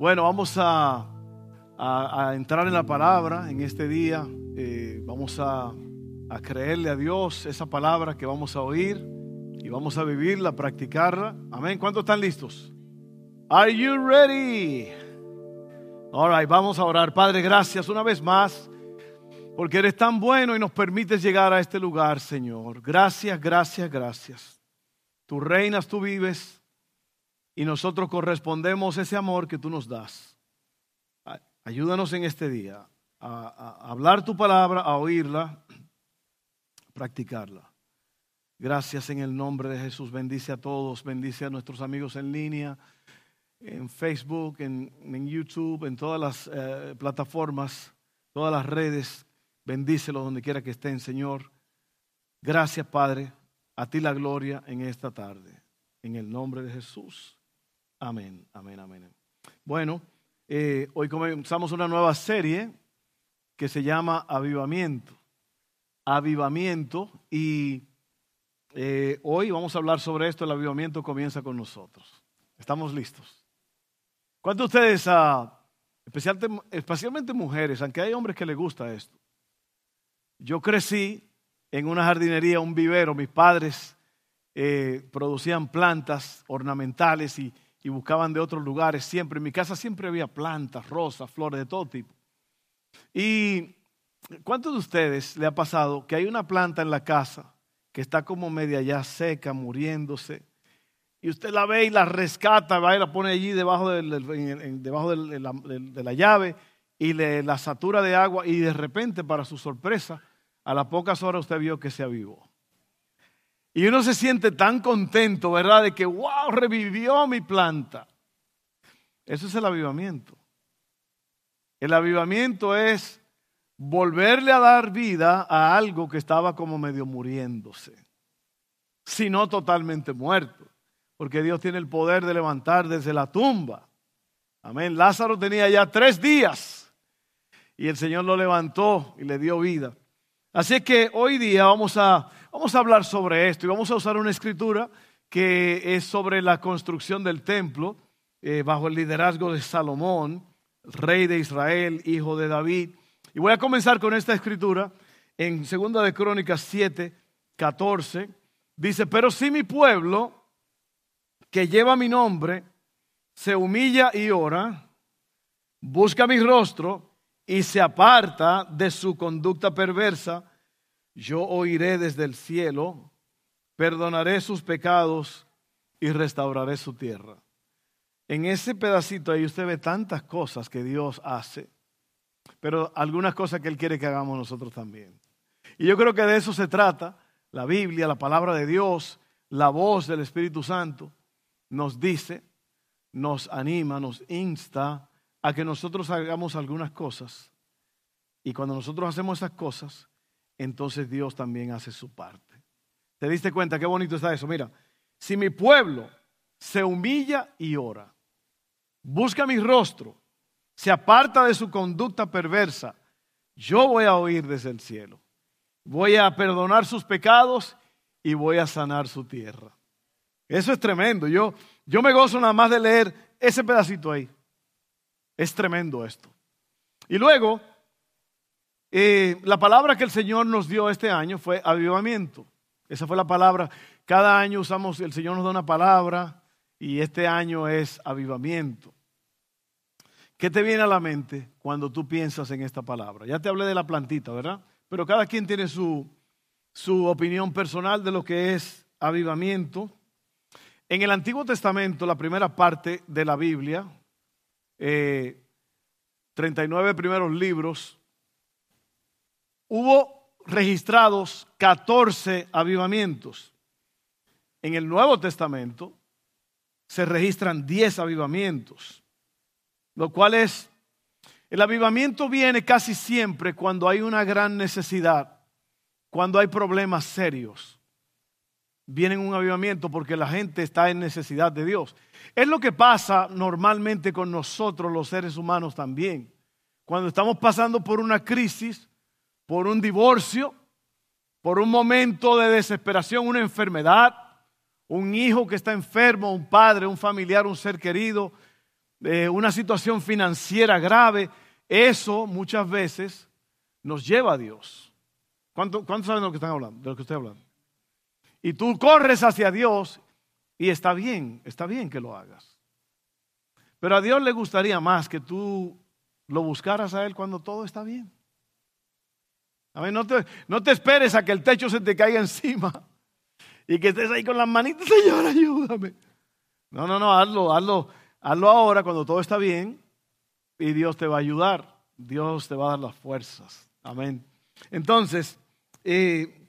Bueno, vamos a, a- entrar en la palabra en este día. Eh, vamos a, a creerle a Dios esa palabra que vamos a oír y vamos a vivirla, practicarla. Amén. ¿Cuántos están listos? Are you ready? All right, vamos a orar. Padre, gracias una vez más porque eres tan bueno y nos permites llegar a este lugar, Señor. Gracias, gracias, gracias. Tú reinas, tú vives y nosotros correspondemos ese amor que tú nos das. Ayúdanos en este día a, hablar tu palabra, a oírla, a practicarla. Gracias en el nombre de Jesús. Bendice a todos, bendice a nuestros amigos en línea, en Facebook, en, en YouTube, en todas las eh, plataformas, todas las redes. Bendícelos donde quiera que estén, Señor. Gracias, Padre. A ti la gloria en esta tarde. En el nombre de Jesús. Amén, amén, amén. Bueno, eh, hoy comenzamos una nueva serie que se llama Avivamiento. Avivamiento. Y eh, hoy vamos a hablar sobre esto. El avivamiento comienza con nosotros. ¿Estamos listos? ¿Cuántos de ustedes, ah, especialmente, especialmente mujeres, aunque hay hombres que les gusta esto? Yo crecí en una jardinería, un vivero. Mis padres eh, producían plantas ornamentales y, y buscaban de otros lugares siempre. En mi casa siempre había plantas, rosas, flores de todo tipo. ¿Y cuántos de ustedes le ha pasado que hay una planta en la casa que está como media ya seca, muriéndose? Y usted la ve y la rescata, va y la pone allí debajo, del- debajo de, la, de la llave y le, la satura de agua y de repente, para su sorpresa, a las pocas horas usted vio que se avivó. Y uno se siente tan contento, ¿verdad? De que, wow, revivió mi planta. Eso es el avivamiento. El avivamiento es volverle a dar vida a algo que estaba como medio muriéndose, si no totalmente muerto, porque Dios tiene el poder de levantar desde la tumba. Amén. Lázaro tenía ya tres días y el Señor lo levantó y le dio vida. Así es que hoy día vamos a, vamos a hablar sobre esto y vamos a usar una escritura que es sobre la construcción del templo eh, bajo el liderazgo de Salomón, rey de Israel, hijo de David. Y voy a comenzar con esta escritura en 2 de Crónicas 7, 14. Dice, pero si mi pueblo, que lleva mi nombre, se humilla y ora, busca mi rostro y se aparta de su conducta perversa, yo oiré desde el cielo, perdonaré sus pecados y restauraré su tierra. En ese pedacito ahí usted ve tantas cosas que Dios hace, pero algunas cosas que Él quiere que hagamos nosotros también. Y yo creo que de eso se trata la Biblia, la palabra de Dios, la voz del Espíritu Santo, nos dice, nos anima, nos insta a que nosotros hagamos algunas cosas. Y cuando nosotros hacemos esas cosas, entonces Dios también hace su parte. ¿Te diste cuenta qué bonito está eso? Mira, si mi pueblo se humilla y ora, busca mi rostro, se aparta de su conducta perversa, yo voy a oír desde el cielo. Voy a perdonar sus pecados y voy a sanar su tierra. Eso es tremendo. Yo, yo me gozo nada más de leer ese pedacito ahí. Es tremendo esto. Y luego, eh, la palabra que el Señor nos dio este año fue avivamiento. Esa fue la palabra. Cada año usamos, el Señor nos da una palabra y este año es avivamiento. ¿Qué te viene a la mente cuando tú piensas en esta palabra? Ya te hablé de la plantita, ¿verdad? Pero cada quien tiene su, su opinión personal de lo que es avivamiento. En el Antiguo Testamento, la primera parte de la Biblia, eh, 39 primeros libros, hubo registrados 14 avivamientos. En el Nuevo Testamento se registran 10 avivamientos, lo cual es, el avivamiento viene casi siempre cuando hay una gran necesidad, cuando hay problemas serios. Viene un avivamiento porque la gente está en necesidad de Dios. Es lo que pasa normalmente con nosotros los seres humanos también. Cuando estamos pasando por una crisis, por un divorcio, por un momento de desesperación, una enfermedad, un hijo que está enfermo, un padre, un familiar, un ser querido, eh, una situación financiera grave, eso muchas veces nos lleva a Dios. ¿Cuántos saben de lo que están hablando? De lo que hablando. Y tú corres hacia Dios y está bien, está bien que lo hagas. Pero a Dios le gustaría más que tú lo buscaras a Él cuando todo está bien. A ver, no te, no te esperes a que el techo se te caiga encima y que estés ahí con las manitas, Señor, ayúdame. No, no, no, hazlo, hazlo, hazlo ahora cuando todo está bien y Dios te va a ayudar. Dios te va a dar las fuerzas. Amén. Entonces, eh,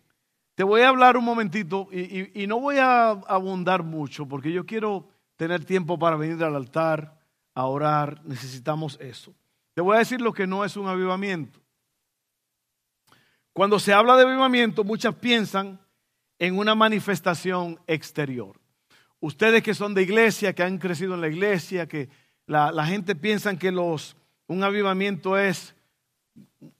te voy a hablar un momentito y, no voy a abundar mucho porque yo quiero tener tiempo para venir al altar a orar. Necesitamos eso. Te voy a decir lo que no es un avivamiento. Cuando se habla de avivamiento, muchas piensan en una manifestación exterior. Ustedes que son de iglesia, que han crecido en la iglesia, que la, gente piensa que los, un avivamiento es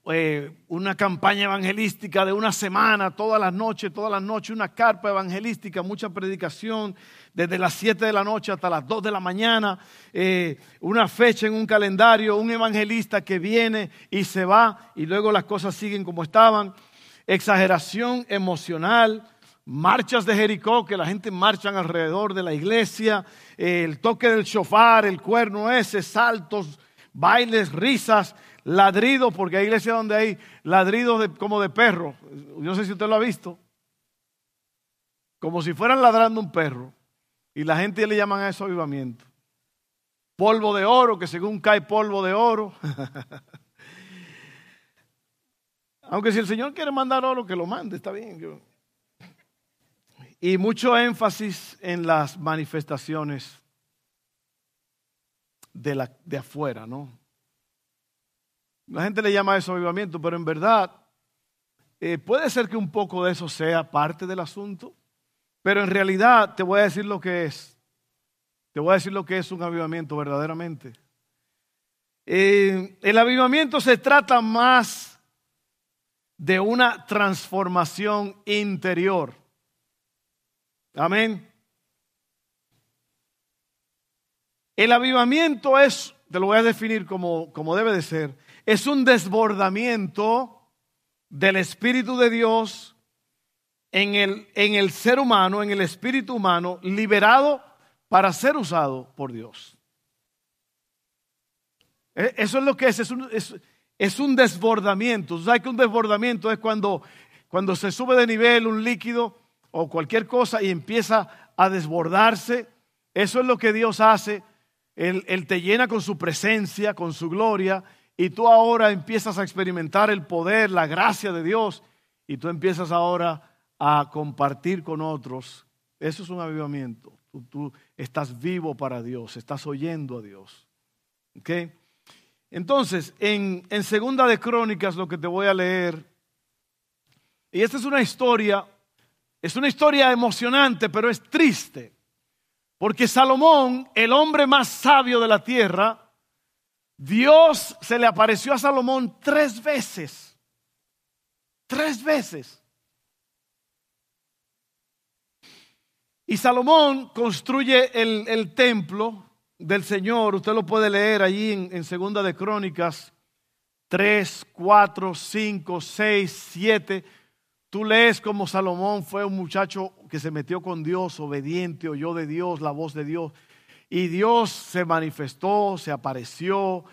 eh, una campaña evangelística de una semana, todas las noches, todas las noches, una carpa evangelística, mucha predicación, desde las 7 de la noche hasta las 2 de la mañana, eh, una fecha en un calendario, un evangelista que viene y se va y luego las cosas siguen como estaban, exageración emocional, marchas de Jericó, que la gente marcha alrededor de la iglesia, el toque del shofar, el cuerno ese, saltos, bailes, risas, ladridos, porque hay iglesias donde hay ladridos como de perro. Yo no sé si usted lo ha visto. Como si fueran ladrando un perro. Y la gente le llaman a eso avivamiento. Polvo de oro, que según cae polvo de oro. Aunque si el Señor quiere mandar oro, que lo mande, está bien. Y mucho énfasis en las manifestaciones de, la, de afuera, ¿no? La gente le llama eso avivamiento, pero en verdad eh, puede ser que un poco de eso sea parte del asunto, pero en realidad te voy a decir lo que es. Te voy a decir lo que es un avivamiento verdaderamente. Eh, el avivamiento se trata más de una transformación interior. Amén. El avivamiento es, te lo voy a definir como, como debe de ser, es un desbordamiento del Espíritu de Dios en el, en el ser humano, en el espíritu humano, liberado para ser usado por Dios. E, eso es lo que es, es un, es, un desbordamiento. ¿Sabes que un desbordamiento es cuando, cuando se sube de nivel un líquido o cualquier cosa y empieza a desbordarse? Eso es lo que Dios hace. él te llena con su presencia, con su gloria, y tú ahora empiezas a experimentar el poder, la gracia de Dios y tú empiezas ahora a compartir con otros. Eso es un avivamiento. Tú, estás vivo para Dios, estás oyendo a Dios. ¿Okay? Entonces, en, en Segunda de Crónicas lo que te voy a leer, y esta es una historia, es una historia emocionante, pero es triste, porque Salomón, el hombre más sabio de la tierra, Dios se le apareció a Salomón tres veces. Tres veces. Y Salomón construye el, templo del Señor. Usted lo puede leer allí en, en Segunda de Crónicas 3, 4, 5, 6, 7. Tú lees como Salomón fue un muchacho que se metió con Dios, obediente, oyó de Dios, la voz de Dios. Y Dios se manifestó, se apareció,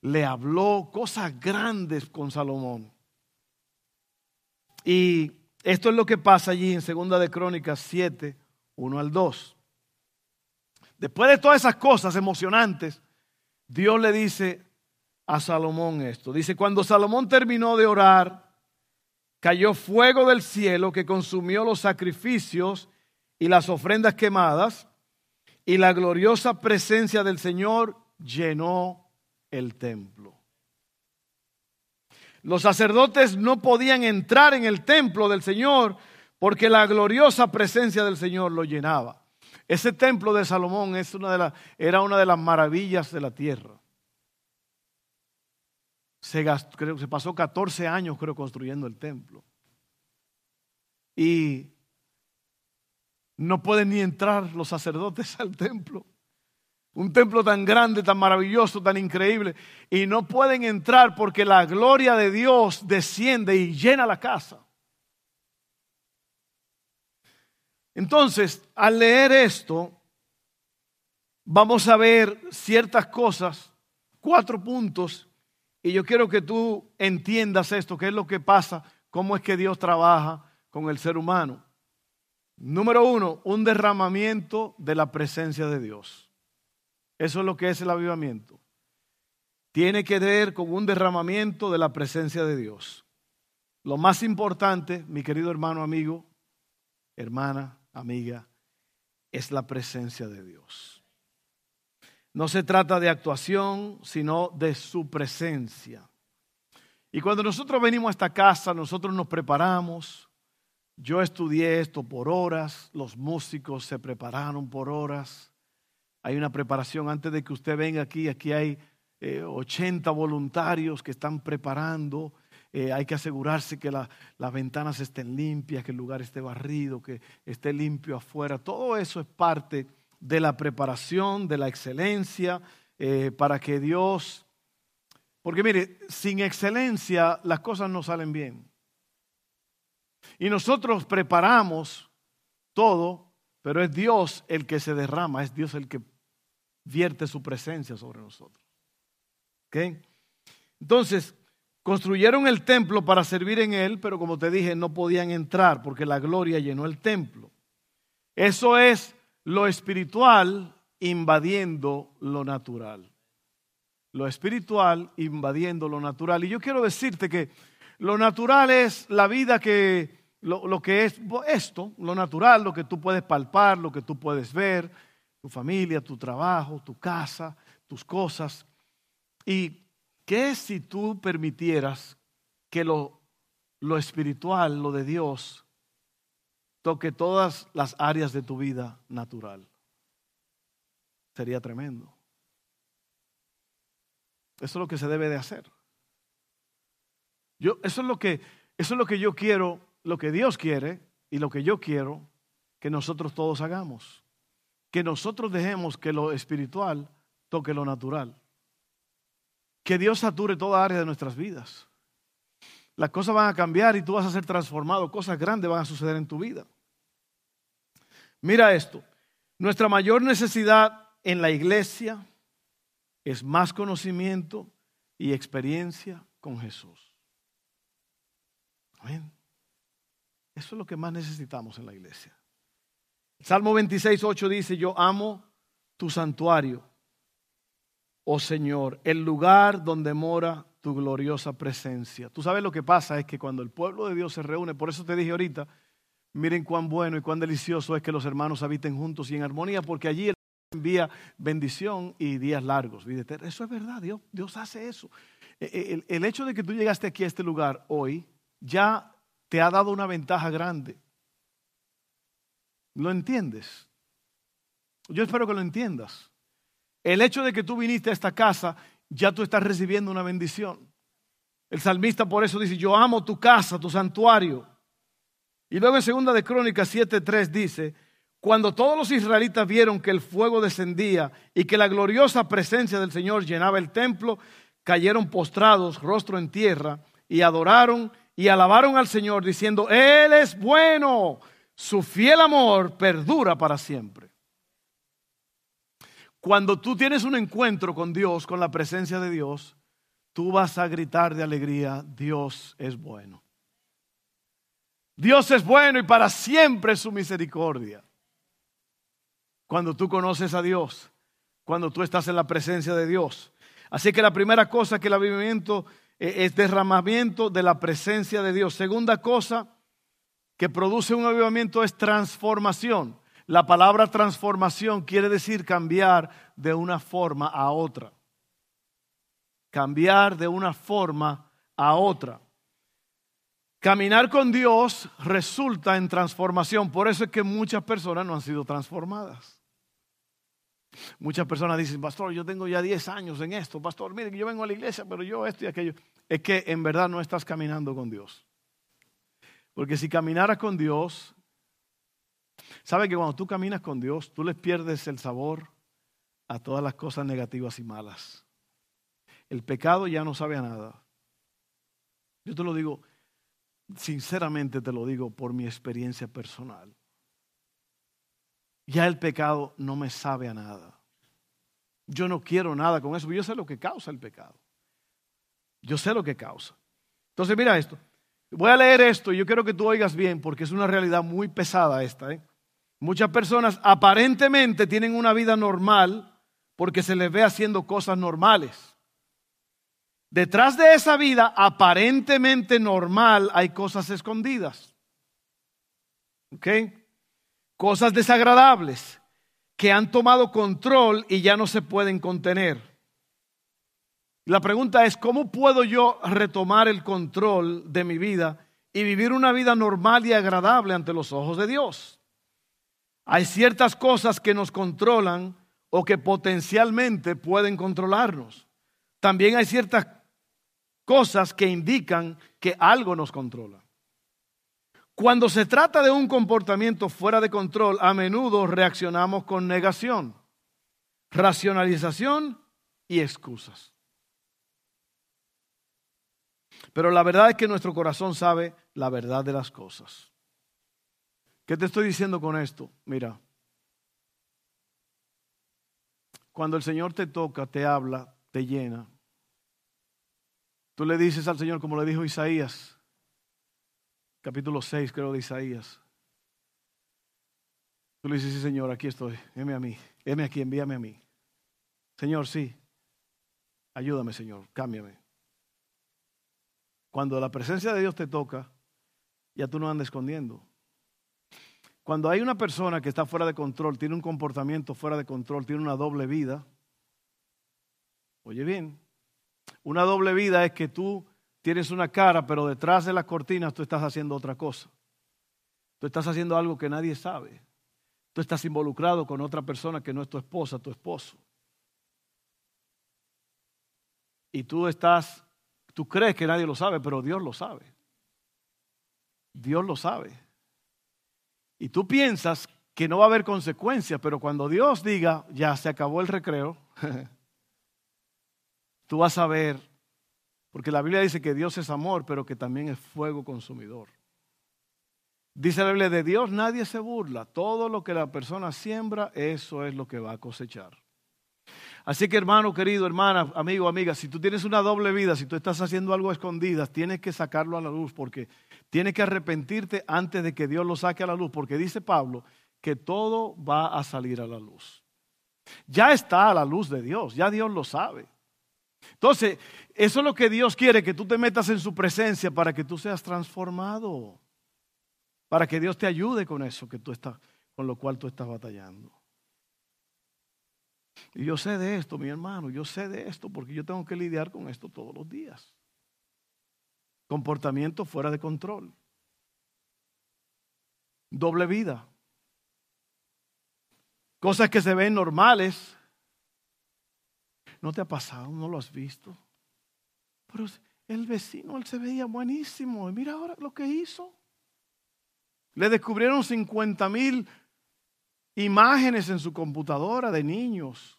le habló cosas grandes con Salomón. Y esto es lo que pasa allí en Segunda de Crónicas 7, 1 al 2. Después de todas esas cosas emocionantes, Dios le dice a Salomón esto. Dice, cuando Salomón terminó de orar, cayó fuego del cielo que consumió los sacrificios y las ofrendas quemadas y la gloriosa presencia del Señor llenó el templo. Los sacerdotes no podían entrar en el templo del Señor porque la gloriosa presencia del Señor lo llenaba. Ese templo de Salomón es una de era una de las maravillas de la tierra. Se, se pasó 14 años, creo, construyendo el templo. Y no pueden ni entrar los sacerdotes al templo. Un templo tan grande, tan maravilloso, tan increíble. Y no pueden entrar porque la gloria de Dios desciende y llena la casa. Entonces, al leer esto, vamos a ver ciertas cosas, cuatro puntos, y yo quiero que tú entiendas esto, qué es lo que pasa, cómo es que Dios trabaja con el ser humano. Número uno, un derramamiento de la presencia de Dios. Eso es lo que es el avivamiento. Tiene que ver con un derramamiento de la presencia de Dios. Lo más importante, mi querido hermano, amigo, hermana, amiga, es la presencia de Dios. No se trata de actuación, sino de su presencia. Y cuando nosotros venimos a esta casa, nosotros nos preparamos. Yo estudié esto por horas, los músicos se prepararon por horas. Hay una preparación antes de que usted venga aquí. Aquí hay 80 eh, voluntarios que están preparando. Eh, hay que asegurarse que las ventanas estén limpias, que el lugar esté barrido, que esté limpio afuera. Todo eso es parte de la preparación, de la excelencia, eh, para que Dios... Porque mire, sin excelencia las cosas no salen bien. Y nosotros preparamos todo, pero es Dios el que se derrama, es Dios el que vierte su presencia sobre nosotros. ¿Okay? Entonces, construyeron el templo para servir en él, pero como te dije, no podían entrar porque la gloria llenó el templo. Eso es lo espiritual invadiendo lo natural. Lo espiritual invadiendo lo natural. Y yo quiero decirte que lo natural es la vida que, lo, que es esto, lo natural, lo que tú puedes palpar, lo que tú puedes ver, tu familia, tu trabajo, tu casa, tus cosas. ¿Y qué si tú permitieras que lo, lo espiritual, lo de Dios, toque todas las áreas de tu vida natural. Sería tremendo. Eso es lo que se debe de hacer. Yo, eso, es lo que, eso es lo que yo quiero, lo que Dios quiere y lo que yo quiero que nosotros todos hagamos. Que nosotros dejemos que lo espiritual toque lo natural. Que Dios sature toda área de nuestras vidas. Las cosas van a cambiar y tú vas a ser transformado. Cosas grandes van a suceder en tu vida. Mira esto, nuestra mayor necesidad en la iglesia es más conocimiento y experiencia con Jesús. Amén. Eso es lo que más necesitamos en la iglesia. Salmo 26, 8 dice, yo amo tu santuario, oh Señor, el lugar donde mora tu gloriosa presencia. Tú sabes lo que pasa es que cuando el pueblo de Dios se reúne, por eso te dije ahorita, Miren cuán bueno y cuán delicioso es que los hermanos habiten juntos y en armonía, porque allí Él envía bendición y días largos. Eso es verdad, Dios, Dios hace eso. E, e, el, el hecho de que tú llegaste aquí a este lugar hoy ya te ha dado una ventaja grande. ¿Lo entiendes? Yo espero que lo entiendas. El hecho de que tú viniste a esta casa, ya tú estás recibiendo una bendición. El salmista por eso dice, yo amo tu casa, tu santuario. Y luego en segunda de Crónicas 7:3 dice, cuando todos los israelitas vieron que el fuego descendía y que la gloriosa presencia del Señor llenaba el templo, cayeron postrados, rostro en tierra, y adoraron y alabaron al Señor diciendo, Él es bueno, su fiel amor perdura para siempre. Cuando tú tienes un encuentro con Dios, con la presencia de Dios, tú vas a gritar de alegría, Dios es bueno. Dios es bueno y para siempre su misericordia. Cuando tú conoces a Dios, cuando tú estás en la presencia de Dios. Así que la primera cosa que el avivamiento eh, es derramamiento de la presencia de Dios. Segunda cosa que produce un avivamiento es transformación. La palabra transformación quiere decir cambiar de una forma a otra. Cambiar de una forma a otra. Caminar con Dios resulta en transformación. Por eso es que muchas personas no han sido transformadas. Muchas personas dicen, pastor, yo tengo ya 10 años en esto. Pastor, mire, yo vengo a la iglesia, pero yo esto y aquello. Es que en verdad no estás caminando con Dios. Porque si caminaras con Dios, sabe que cuando tú caminas con Dios, tú les pierdes el sabor a todas las cosas negativas y malas. El pecado ya no sabe a nada. Yo te lo digo, sinceramente te lo digo por mi experiencia personal. Ya el pecado no me sabe a nada. Yo no quiero nada con eso, yo sé lo que causa el pecado. Yo sé lo que causa. Entonces mira esto. Voy a leer esto y yo quiero que tú oigas bien porque es una realidad muy pesada esta. ¿eh? Muchas personas aparentemente tienen una vida normal porque se les ve haciendo cosas normales. Detrás de esa vida aparentemente normal hay cosas escondidas. ¿Ok? Cosas desagradables que han tomado control y ya no se pueden contener. La pregunta es, ¿cómo puedo yo retomar el control de mi vida y vivir una vida normal y agradable ante los ojos de Dios? Hay ciertas cosas que nos controlan o que potencialmente pueden controlarnos. También hay ciertas cosas que indican que algo nos controla. Cuando se trata de un comportamiento fuera de control, a menudo reaccionamos con negación, racionalización y excusas. Pero la verdad es que nuestro corazón sabe la verdad de las cosas. ¿Qué te estoy diciendo con esto? Mira, cuando el Señor te toca, te habla, te llena, Tú le dices al Señor, como le dijo Isaías, capítulo 6 creo de Isaías. Tú le dices, sí Señor, aquí estoy, heme a mí, heme aquí, envíame a mí. Señor, sí, ayúdame Señor, cámbiame. Cuando la presencia de Dios te toca, ya tú no andas escondiendo. Cuando hay una persona que está fuera de control, tiene un comportamiento fuera de control, tiene una doble vida, oye bien, una doble vida es que tú tienes una cara, pero detrás de las cortinas tú estás haciendo otra cosa. Tú estás haciendo algo que nadie sabe. Tú estás involucrado con otra persona que no es tu esposa, tu esposo. Y tú estás, tú crees que nadie lo sabe, pero Dios lo sabe. Dios lo sabe. Y tú piensas que no va a haber consecuencias, pero cuando Dios diga, ya se acabó el recreo, tú vas a ver, porque la Biblia dice que Dios es amor, pero que también es fuego consumidor. Dice la Biblia, de Dios nadie se burla. Todo lo que la persona siembra, eso es lo que va a cosechar. Así que hermano querido, hermana, amigo, amiga, si tú tienes una doble vida, si tú estás haciendo algo a escondidas, tienes que sacarlo a la luz porque tienes que arrepentirte antes de que Dios lo saque a la luz, porque dice Pablo que todo va a salir a la luz. Ya está a la luz de Dios, ya Dios lo sabe. Entonces, eso es lo que Dios quiere, que tú te metas en su presencia para que tú seas transformado. Para que Dios te ayude con eso que tú estás, con lo cual tú estás batallando. Y yo sé de esto, mi hermano, yo sé de esto porque yo tengo que lidiar con esto todos los días. Comportamiento fuera de control. Doble vida. Cosas que se ven normales ¿No te ha pasado? ¿No lo has visto? Pero el vecino, él se veía buenísimo. Y mira ahora lo que hizo. Le descubrieron 50 mil imágenes en su computadora de niños.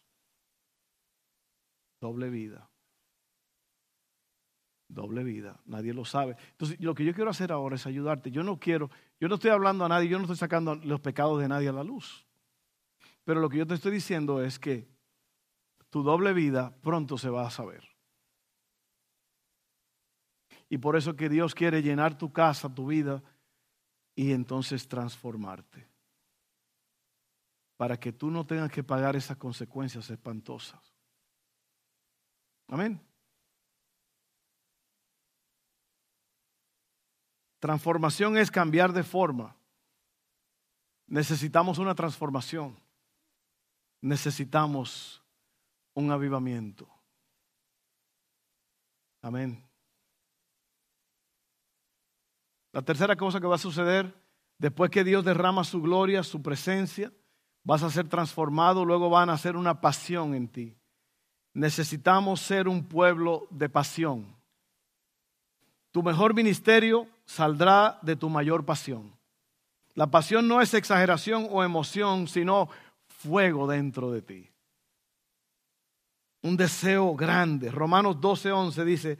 Doble vida. Doble vida. Nadie lo sabe. Entonces, lo que yo quiero hacer ahora es ayudarte. Yo no quiero, yo no estoy hablando a nadie, yo no estoy sacando los pecados de nadie a la luz. Pero lo que yo te estoy diciendo es que tu doble vida pronto se va a saber. Y por eso que Dios quiere llenar tu casa, tu vida, y entonces transformarte. Para que tú no tengas que pagar esas consecuencias espantosas. Amén. Transformación es cambiar de forma. Necesitamos una transformación. Necesitamos un avivamiento. Amén. La tercera cosa que va a suceder, después que Dios derrama su gloria, su presencia, vas a ser transformado, luego van a ser una pasión en ti. Necesitamos ser un pueblo de pasión. Tu mejor ministerio saldrá de tu mayor pasión. La pasión no es exageración o emoción, sino fuego dentro de ti. un deseo grande. Romanos 12, 11 dice,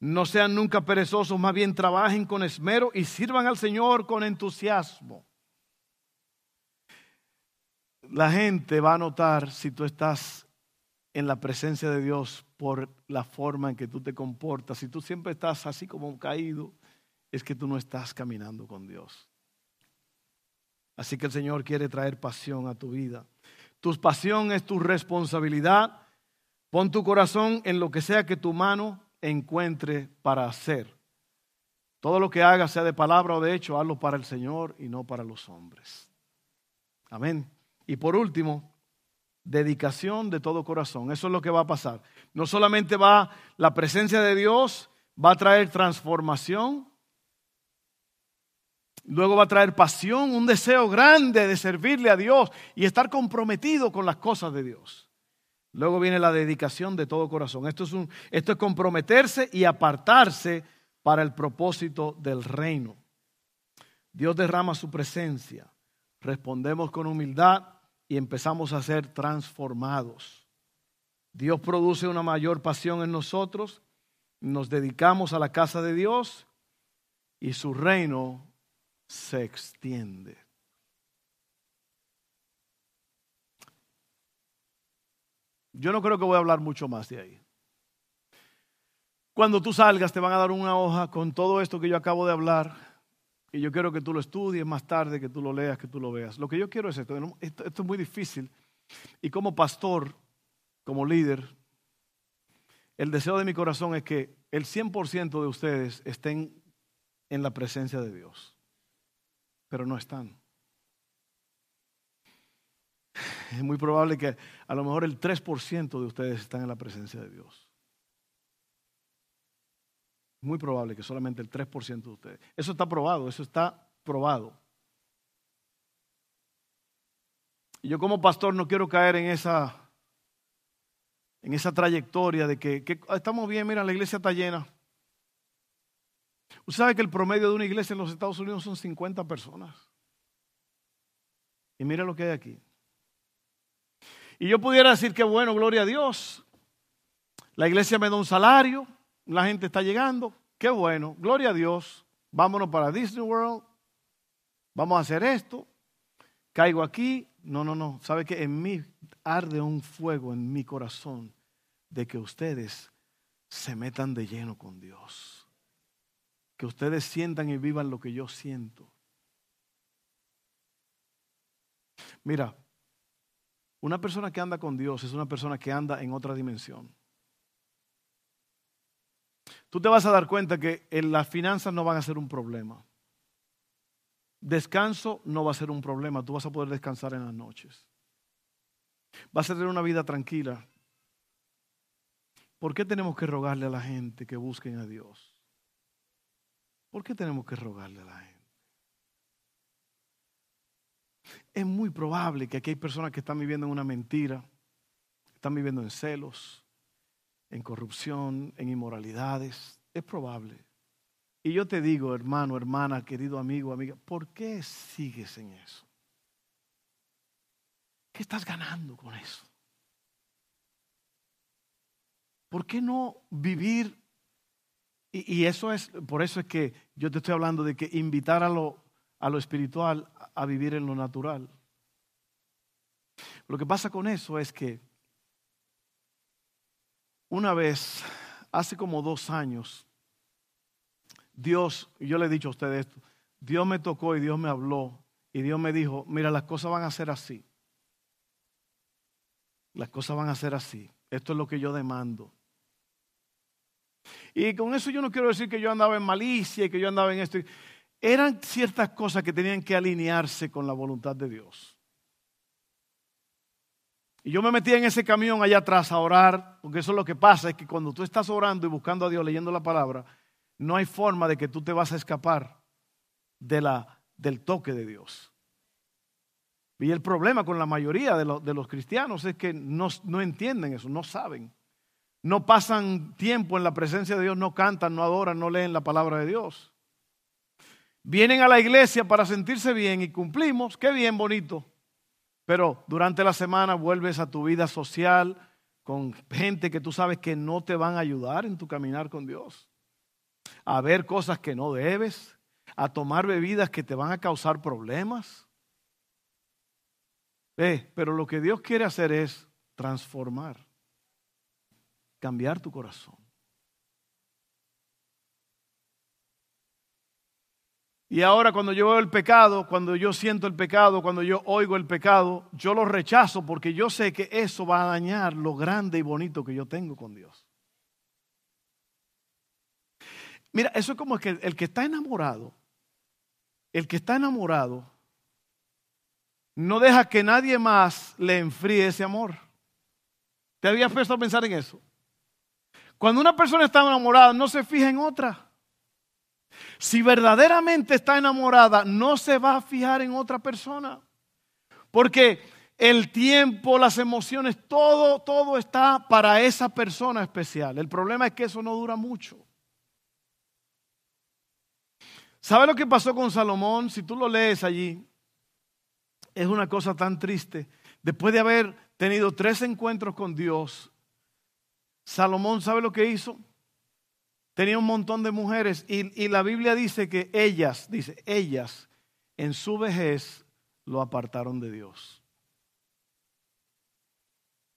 no sean nunca perezosos, más bien trabajen con esmero y sirvan al Señor con entusiasmo. La gente va a notar si tú estás en la presencia de Dios por la forma en que tú te comportas. Si tú siempre estás así como caído, es que tú no estás caminando con Dios. Así que el Señor quiere traer pasión a tu vida. Tu pasión es tu responsabilidad. Pon tu corazón en lo que sea que tu mano encuentre para hacer. Todo lo que hagas, sea de palabra o de hecho, hazlo para el Señor y no para los hombres. Amén. Y por último, dedicación de todo corazón. Eso es lo que va a pasar. No solamente va la presencia de Dios, va a traer transformación, luego va a traer pasión, un deseo grande de servirle a Dios y estar comprometido con las cosas de Dios. Luego viene la dedicación de todo corazón. Esto es, un, esto es comprometerse y apartarse para el propósito del reino. Dios derrama su presencia. Respondemos con humildad y empezamos a ser transformados. Dios produce una mayor pasión en nosotros, nos dedicamos a la casa de Dios y su reino se extiende. Yo no creo que voy a hablar mucho más de ahí. Cuando tú salgas te van a dar una hoja con todo esto que yo acabo de hablar y yo quiero que tú lo estudies más tarde, que tú lo leas, que tú lo veas. Lo que yo quiero es esto. Esto, es muy difícil. Y como pastor, como líder, el deseo de mi corazón es que el 100% de ustedes estén en la presencia de Dios. Pero no están. Es muy probable que a lo mejor el 3% de ustedes están en la presencia de Dios. Muy probable que solamente el 3% de ustedes. Eso está probado, eso está probado. Y yo como pastor no quiero caer en esa, en esa trayectoria de que, estamos bien, mira, la iglesia está llena. Usted sabe que el promedio de una iglesia en los Estados Unidos son 50 personas. Y mira lo que hay aquí. Y yo pudiera decir que bueno, gloria a Dios. La iglesia me da un salario, la gente está llegando, qué bueno, gloria a Dios, vámonos para Disney World, vamos a hacer esto, caigo aquí, no, no, no, sabe que en mí arde un fuego en mi corazón de que ustedes se metan de lleno con Dios, que ustedes sientan y vivan lo que yo siento. Mira, una persona que anda con Dios es una persona que anda en otra dimensión tú te vas a dar cuenta que las finanzas no van a ser un problema. Descanso no va a ser un problema, tú vas a poder descansar en las noches. Vas a tener una vida tranquila. ¿Por qué tenemos que rogarle a la gente que busquen a Dios? ¿Por qué tenemos que rogarle a la gente? Es muy probable que aquí hay personas que están viviendo en una mentira, están viviendo en celos, en corrupción, en inmoralidades. Es probable. Y yo te digo, hermano, hermana, querido amigo, amiga, ¿por qué sigues en eso? ¿Qué estás ganando con eso? ¿Por qué no vivir? Y, eso es, por eso es que yo te estoy hablando de que invitar a lo, a lo espiritual a vivir en lo natural. Lo que pasa con eso es que una vez, hace como dos años, Dios, yo le he dicho a ustedes esto, Dios me tocó y Dios me habló y Dios me dijo, mira, las cosas van a ser así. Las cosas van a ser así. Esto es lo que yo demando. Y con eso yo no quiero decir que yo andaba en malicia y que yo andaba en esto. Eran ciertas cosas que tenían que alinearse con la voluntad de Dios. Y yo me metí en ese camión allá atrás a orar, porque eso es lo que pasa, es que cuando tú estás orando y buscando a Dios, leyendo la palabra, no hay forma de que tú te vas a escapar de la, del toque de Dios. Y el problema con la mayoría de, los cristianos es que no, no entienden eso, no saben. No pasan tiempo en la presencia de Dios, no cantan, no adoran, no leen la palabra de Dios. Vienen a la iglesia para sentirse bien y cumplimos, qué bien bonito. Pero durante la semana vuelves a tu vida social, con gente que tú sabes que no te van a ayudar en tu caminar con Dios, a ver cosas que no debes, a tomar bebidas que te van a causar problemas. pero lo que Dios quiere hacer es transformar, cambiar tu corazón. Y ahora cuando yo veo el pecado, cuando yo siento el pecado, cuando yo oigo el pecado, yo lo rechazo porque yo sé que eso va a dañar lo grande y bonito que yo tengo con Dios. Mira, eso es como que el que está enamorado, el que está enamorado, no deja que nadie más le enfríe ese amor. ¿Te habías puesto a pensar en eso? Cuando una persona está enamorada, no se fija en otra. Si verdaderamente está enamorada, no se va a fijar en otra persona. Porque el tiempo, las emociones, todo, todo está para esa persona especial. El problema es que eso no dura mucho. ¿Sabe lo que pasó con Salomón? Si tú lo lees allí, es una cosa tan triste. Después de haber tenido tres encuentros con Dios, Salomón, ¿sabe lo que hizo? Tenía un montón de mujeres y, la Biblia dice que ellas, dice, ellas en su vejez lo apartaron de Dios.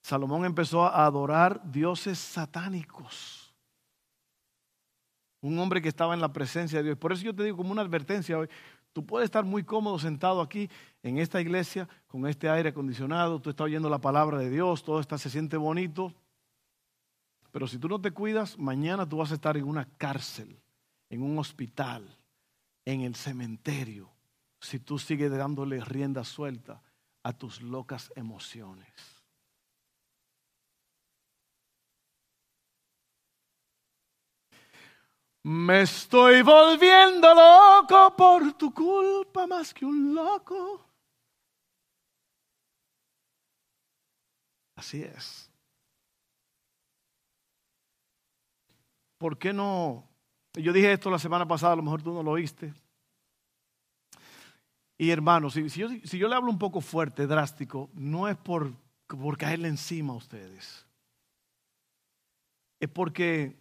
Salomón empezó a adorar dioses satánicos. Un hombre que estaba en la presencia de Dios. Por eso yo te digo como una advertencia hoy, tú puedes estar muy cómodo sentado aquí en esta iglesia con este aire acondicionado, tú estás oyendo la palabra de Dios, todo está, se siente bonito, pero si tú no te cuidas, mañana tú vas a estar en una cárcel, en un hospital, en el cementerio, si tú sigues dándole rienda suelta a tus locas emociones. Me estoy volviendo loco por tu culpa más que un loco. Así es. ¿Por qué no? Yo dije esto la semana pasada, a lo mejor tú no lo oíste. Y hermanos, si, yo, le hablo un poco fuerte, drástico, no es por, por caerle encima a ustedes. Es porque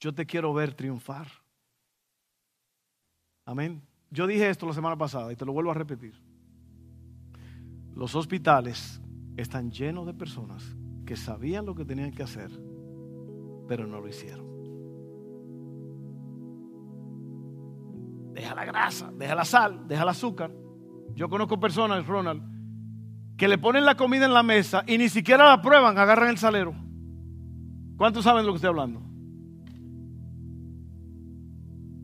yo te quiero ver triunfar. Amén. Yo dije esto la semana pasada y te lo vuelvo a repetir. Los hospitales están llenos de personas que sabían lo que tenían que hacer, pero no lo hicieron. Deja la grasa, deja la sal, deja el azúcar. Yo conozco personas, Ronald, que le ponen la comida en la mesa y ni siquiera la prueban, agarran el salero. ¿Cuántos saben de lo que estoy hablando?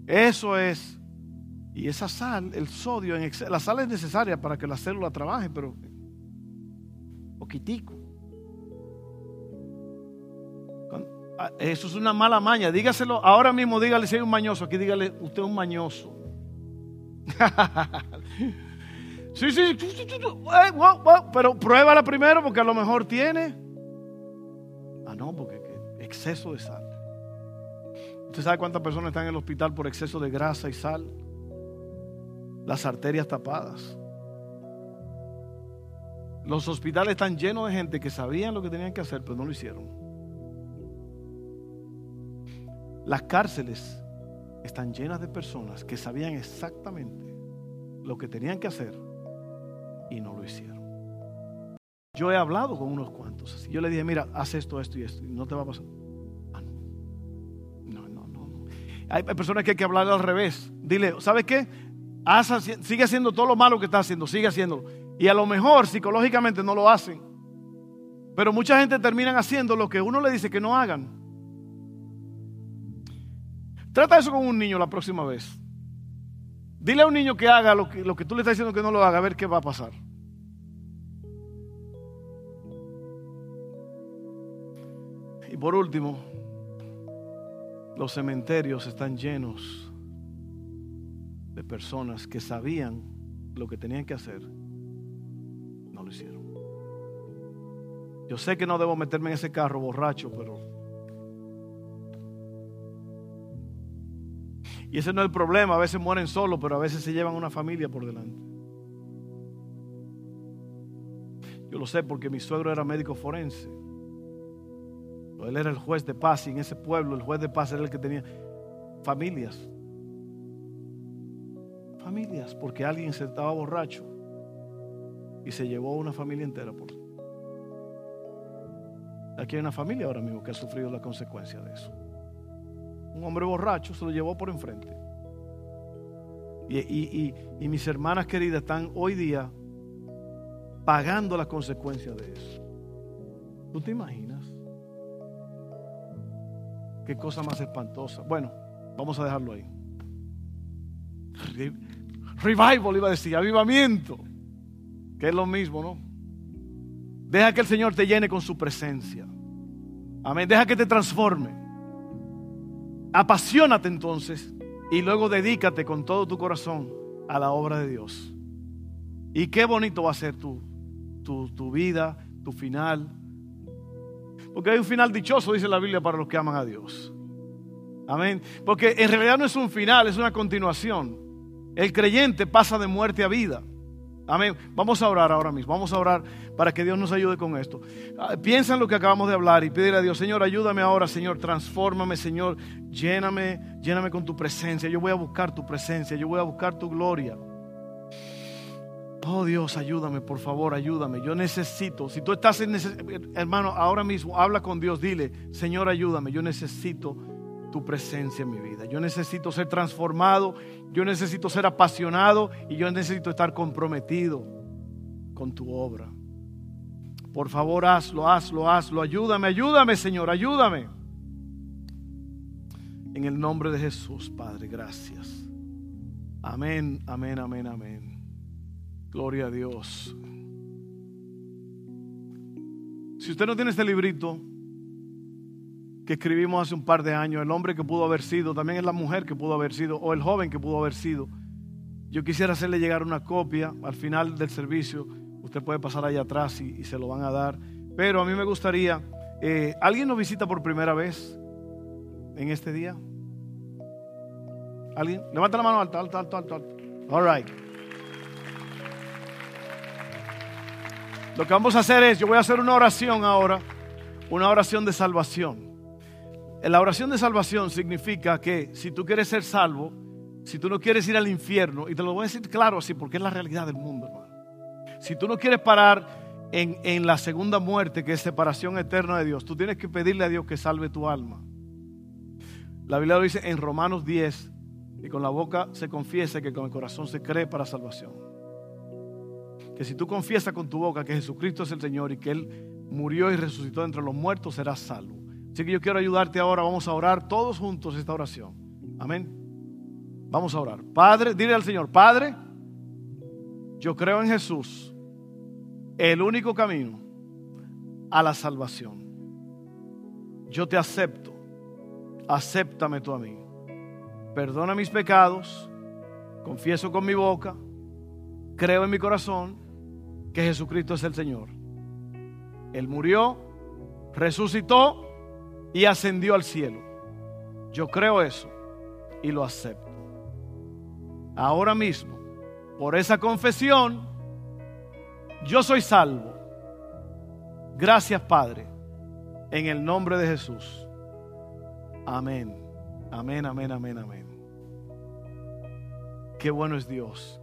Eso es. Y esa sal, el sodio, en la sal es necesaria para que la célula trabaje, pero poquitico. Ah, eso es una mala maña. Dígaselo ahora mismo, dígale si hay un mañoso. Aquí dígale, usted es un mañoso. sí, sí, pero pruébala primero porque a lo mejor tiene. Ah, no, porque exceso de sal. ¿Usted sabe cuántas personas están en el hospital por exceso de grasa y sal? Las arterias tapadas. Los hospitales están llenos de gente que sabían lo que tenían que hacer, pero no lo hicieron. Las cárceles están llenas de personas que sabían exactamente lo que tenían que hacer y no lo hicieron. Yo he hablado con unos cuantos. Yo le dije, mira, haz esto, esto y esto, y no te va a pasar. Ah, no. no, no, no, Hay personas que hay que hablar al revés. Dile, ¿sabes qué? sigue haciendo todo lo malo que está haciendo, sigue haciéndolo. Y a lo mejor psicológicamente no lo hacen. Pero mucha gente termina haciendo lo que uno le dice que no hagan. Trata eso con un niño la próxima vez. Dile a un niño que haga lo que, lo que tú le estás diciendo que no lo haga, a ver qué va a pasar. Y por último, los cementerios están llenos de personas que sabían lo que tenían que hacer, no lo hicieron. Yo sé que no debo meterme en ese carro borracho, pero Y ese no es el problema. A veces mueren solos, pero a veces se llevan una familia por delante. Yo lo sé porque mi suegro era médico forense. Él era el juez de paz y en ese pueblo el juez de paz era el que tenía familias. Familias, porque alguien se estaba borracho y se llevó una familia entera. Por... Aquí hay una familia ahora mismo que ha sufrido la consecuencia de eso. Un hombre borracho se lo llevó por enfrente. Y, y mis hermanas queridas están hoy día pagando las consecuencias de eso. ¿Tú te imaginas? Qué cosa más espantosa. Bueno, vamos a dejarlo ahí. Revival iba a decir, avivamiento, que es lo mismo, ¿no? Deja que el Señor te llene con su presencia. Amén. Deja que te transforme. Apasionate entonces y luego dedícate con todo tu corazón a la obra de Dios. Y qué bonito va a ser tu, tu, tu vida, tu final. Porque hay un final dichoso, dice la Biblia, para los que aman a Dios. Amén. Porque en realidad no es un final, es una continuación. El creyente pasa de muerte a vida. Amén. Vamos a orar ahora mismo. Vamos a orar para que Dios nos ayude con esto. Ah, piensa en lo que acabamos de hablar y pídele a Dios, Señor, ayúdame ahora, Señor, transfórmame, Señor, lléname, lléname con tu presencia. Yo voy a buscar tu presencia, yo voy a buscar tu gloria. Oh Dios, ayúdame, por favor, ayúdame. Yo necesito, si tú estás en hermano, ahora mismo habla con Dios, dile, Señor, ayúdame. Yo necesito tu presencia en mi vida. Yo necesito ser transformado, yo necesito ser apasionado y yo necesito estar comprometido con tu obra. Por favor, hazlo, hazlo, hazlo. Ayúdame, ayúdame, Señor, ayúdame. En el nombre de Jesús, Padre, gracias. Amén, amén, amén, amén. Gloria a Dios. Si usted no tiene este librito, que escribimos hace un par de años, el hombre que pudo haber sido, también es la mujer que pudo haber sido, o el joven que pudo haber sido. Yo quisiera hacerle llegar una copia al final del servicio. Usted puede pasar allá atrás y, se lo van a dar. Pero a mí me gustaría, eh, ¿alguien nos visita por primera vez en este día? ¿Alguien? Levanta la mano alta, alta, alta, alta. All right. Lo que vamos a hacer es, yo voy a hacer una oración ahora, una oración de salvación. La oración de salvación significa que si tú quieres ser salvo, si tú no quieres ir al infierno, y te lo voy a decir claro así, porque es la realidad del mundo, hermano. Si tú no quieres parar en, en la segunda muerte, que es separación eterna de Dios, tú tienes que pedirle a Dios que salve tu alma. La Biblia lo dice en Romanos 10, y con la boca se confiesa que con el corazón se cree para salvación. Que si tú confiesas con tu boca que Jesucristo es el Señor y que Él murió y resucitó entre los muertos, serás salvo. Así que yo quiero ayudarte ahora. Vamos a orar todos juntos esta oración. Amén. Vamos a orar. Padre, dile al Señor, Padre, yo creo en Jesús, el único camino a la salvación. Yo te acepto. Acéptame tú a mí. Perdona mis pecados. Confieso con mi boca. Creo en mi corazón que Jesucristo es el Señor. Él murió, resucitó y ascendió al cielo. Yo creo eso y lo acepto. Ahora mismo, por esa confesión, yo soy salvo. Gracias Padre, en el nombre de Jesús. Amén. Amén, amén, amén, amén. Qué bueno es Dios.